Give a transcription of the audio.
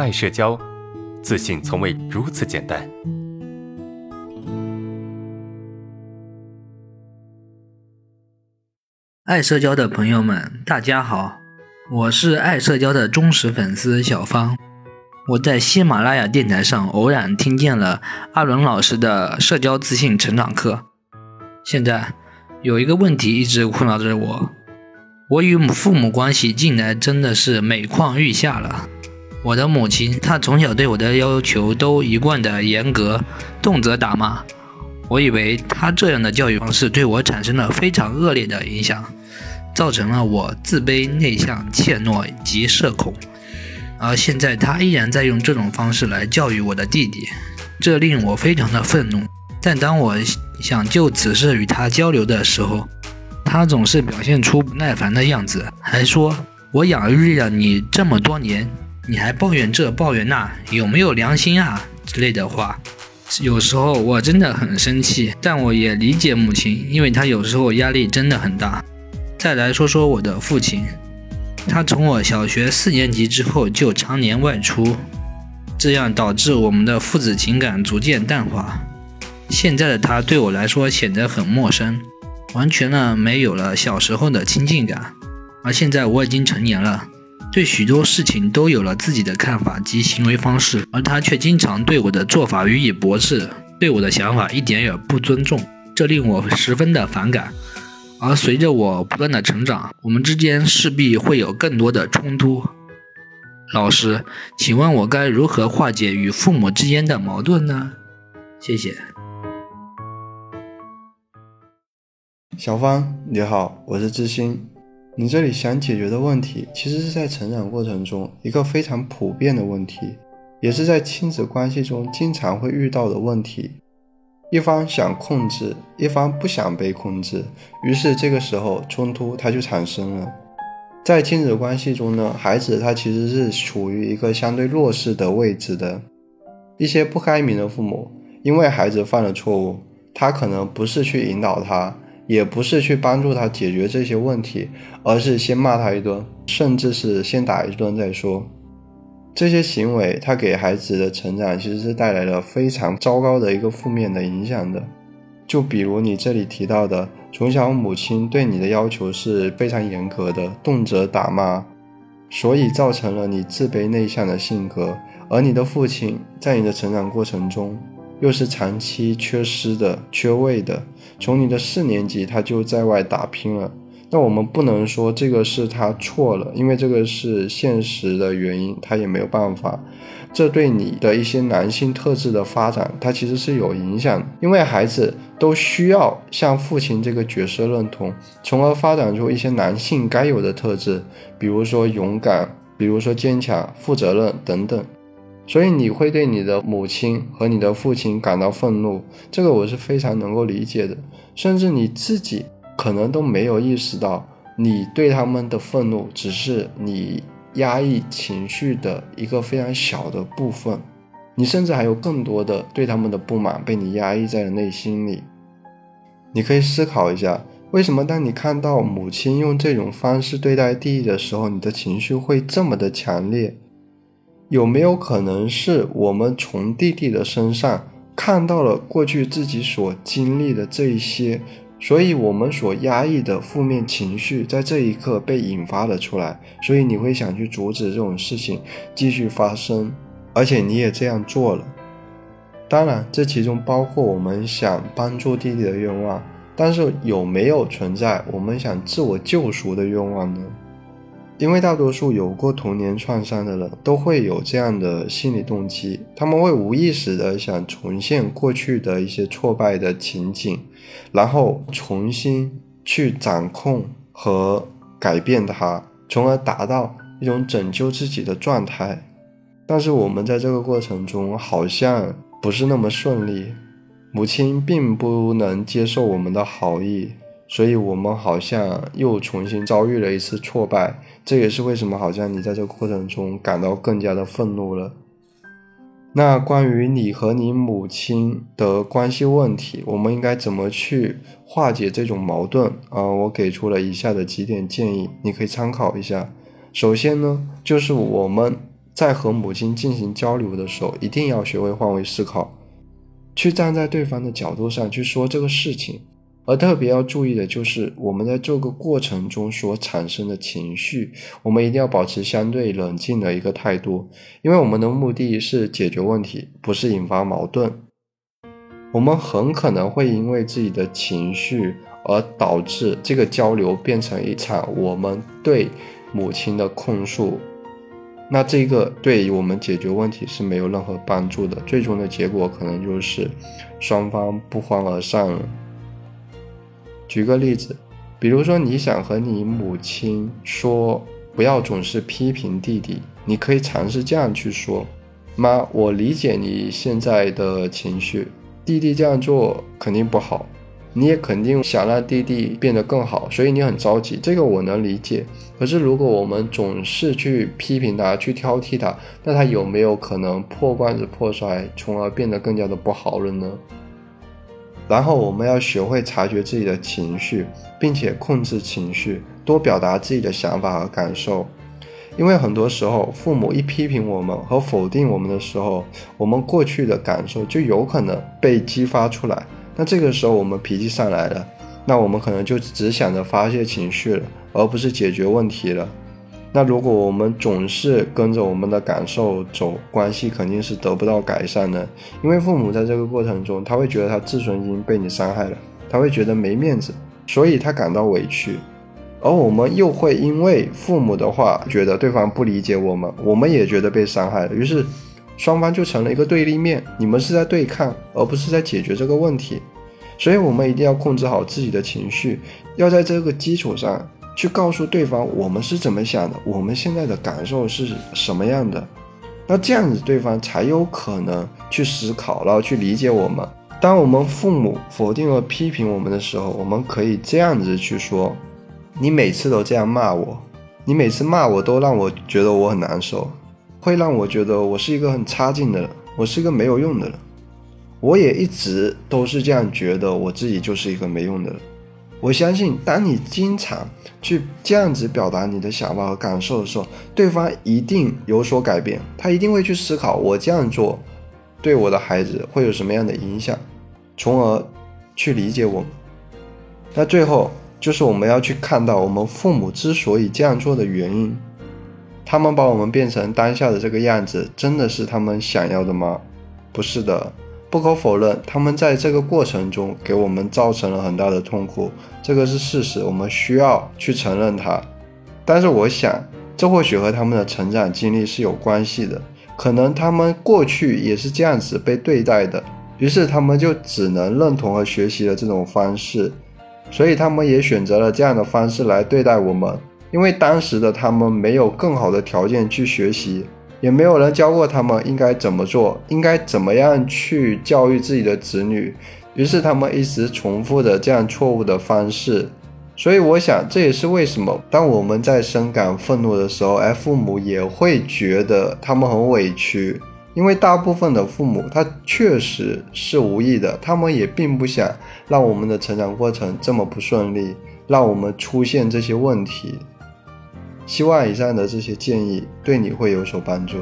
爱社交，自信从未如此简单。爱社交的朋友们，大家好，我是爱社交的忠实粉丝小芳。我在喜马拉雅电台上偶然听见了阿伦老师的社交自信成长课。现在有一个问题一直困扰着我：我与父母关系近来真的是每况愈下了。我的母亲，她从小对我的要求都一贯的严格，动辄打骂。我以为她这样的教育方式对我产生了非常恶劣的影响，造成了我自卑、内向、怯懦及社恐。而现在，她依然在用这种方式来教育我的弟弟，这令我非常的愤怒。但当我想就此事与他交流的时候，他总是表现出不耐烦的样子，还说我养育了你这么多年，你还抱怨这抱怨那，有没有良心啊之类的话。有时候我真的很生气，但我也理解母亲，因为她有时候压力真的很大。再来说说我的父亲。他从我小学四年级之后就常年外出，这样导致我们的父子情感逐渐淡化。现在的他对我来说显得很陌生，完全呢没有了小时候的亲近感。而现在我已经成年了，对许多事情都有了自己的看法及行为方式，而他却经常对我的做法予以驳斥，对我的想法一点也不尊重，这令我十分的反感。而随着我不断的成长，我们之间势必会有更多的冲突。老师，请问我该如何化解与父母之间的矛盾呢？谢谢。小芳，你好，我是知心。你这里想解决的问题，其实是在成长过程中一个非常普遍的问题，也是在亲子关系中经常会遇到的问题。一方想控制，一方不想被控制，于是这个时候冲突它就产生了。在亲子关系中呢，孩子他其实是处于一个相对弱势的位置的。一些不开明的父母，因为孩子犯了错误，他可能不是去引导他，也不是去帮助他解决这些问题，而是先骂他一顿，甚至是先打一顿再说。这些行为，他给孩子的成长其实是带来了非常糟糕的一个负面的影响的。就比如你这里提到的，从小母亲对你的要求是非常严格的，动辄打骂，所以造成了你自卑内向的性格。而你的父亲在你的成长过程中，又是长期缺失的、缺位的，从你的四年级他就在外打拼了。那我们不能说这个是他错了，因为这个是现实的原因，他也没有办法。这对你的一些男性特质的发展，它其实是有影响的。因为孩子都需要向父亲这个角色认同，从而发展出一些男性该有的特质，比如说勇敢，比如说坚强、负责任等等。所以你会对你的母亲和你的父亲感到愤怒，这个我是非常能够理解的，甚至你自己。可能都没有意识到，你对他们的愤怒只是你压抑情绪的一个非常小的部分，你甚至还有更多的对他们的不满被你压抑在了内心里。你可以思考一下，为什么当你看到母亲用这种方式对待弟弟的时候，你的情绪会这么的强烈？有没有可能是我们从弟弟的身上看到了过去自己所经历的这一些？所以，我们所压抑的负面情绪在这一刻被引发了出来，所以你会想去阻止这种事情继续发生，而且你也这样做了。当然，这其中包括我们想帮助弟弟的愿望，但是有没有存在我们想自我救赎的愿望呢？因为大多数有过童年创伤的人都会有这样的心理动机，他们会无意识的想重现过去的一些挫败的情景，然后重新去掌控和改变它，从而达到一种拯救自己的状态。但是我们在这个过程中好像不是那么顺利，母亲并不能接受我们的好意。所以，我们好像又重新遭遇了一次挫败，这也是为什么好像你在这个过程中感到更加的愤怒了。那关于你和你母亲的关系问题，我们应该怎么去化解这种矛盾啊？我给出了以下的几点建议，你可以参考一下。首先呢，就是我们在和母亲进行交流的时候，一定要学会换位思考，去站在对方的角度上去说这个事情。而特别要注意的就是，我们在这个过程中所产生的情绪，我们一定要保持相对冷静的一个态度，因为我们的目的是解决问题，不是引发矛盾。我们很可能会因为自己的情绪而导致这个交流变成一场我们对母亲的控诉，那这个对于我们解决问题是没有任何帮助的，最终的结果可能就是双方不欢而散了。举个例子，比如说你想和你母亲说不要总是批评弟弟，你可以尝试这样去说：“妈，我理解你现在的情绪，弟弟这样做肯定不好，你也肯定想让弟弟变得更好，所以你很着急，这个我能理解。可是如果我们总是去批评他，去挑剔他，那他有没有可能破罐子破摔，从而变得更加的不好了呢？”然后我们要学会察觉自己的情绪，并且控制情绪，多表达自己的想法和感受。因为很多时候，父母一批评我们和否定我们的时候，我们过去的感受就有可能被激发出来。那这个时候我们脾气上来了，那我们可能就只想着发泄情绪了，而不是解决问题了。那如果我们总是跟着我们的感受走，关系肯定是得不到改善的。因为父母在这个过程中，他会觉得他自尊心被你伤害了，他会觉得没面子，所以他感到委屈。而我们又会因为父母的话，觉得对方不理解我们，我们也觉得被伤害了。于是双方就成了一个对立面，你们是在对抗，而不是在解决这个问题。所以我们一定要控制好自己的情绪，要在这个基础上。去告诉对方我们是怎么想的，我们现在的感受是什么样的，那这样子对方才有可能去思考，然后去理解我们。当我们父母否定和批评我们的时候，我们可以这样子去说：你每次都这样骂我，你每次骂我都让我觉得我很难受，会让我觉得我是一个很差劲的人，我是一个没有用的人。我也一直都是这样觉得，我自己就是一个没用的人。我相信，当你经常去这样子表达你的想法和感受的时候，对方一定有所改变，他一定会去思考我这样做对我的孩子会有什么样的影响，从而去理解我。那最后就是我们要去看到我们父母之所以这样做的原因，他们把我们变成当下的这个样子，真的是他们想要的吗？不是的。不可否认，他们在这个过程中给我们造成了很大的痛苦，这个是事实，我们需要去承认它。但是，我想这或许和他们的成长经历是有关系的，可能他们过去也是这样子被对待的，于是他们就只能认同和学习了这种方式，所以他们也选择了这样的方式来对待我们，因为当时的他们没有更好的条件去学习。也没有人教过他们应该怎么做，应该怎么样去教育自己的子女，于是他们一直重复着这样错误的方式。所以我想，这也是为什么当我们在深感愤怒的时候，哎，父母也会觉得他们很委屈，因为大部分的父母他确实是无意的，他们也并不想让我们的成长过程这么不顺利，让我们出现这些问题。希望以上的这些建议对你会有所帮助。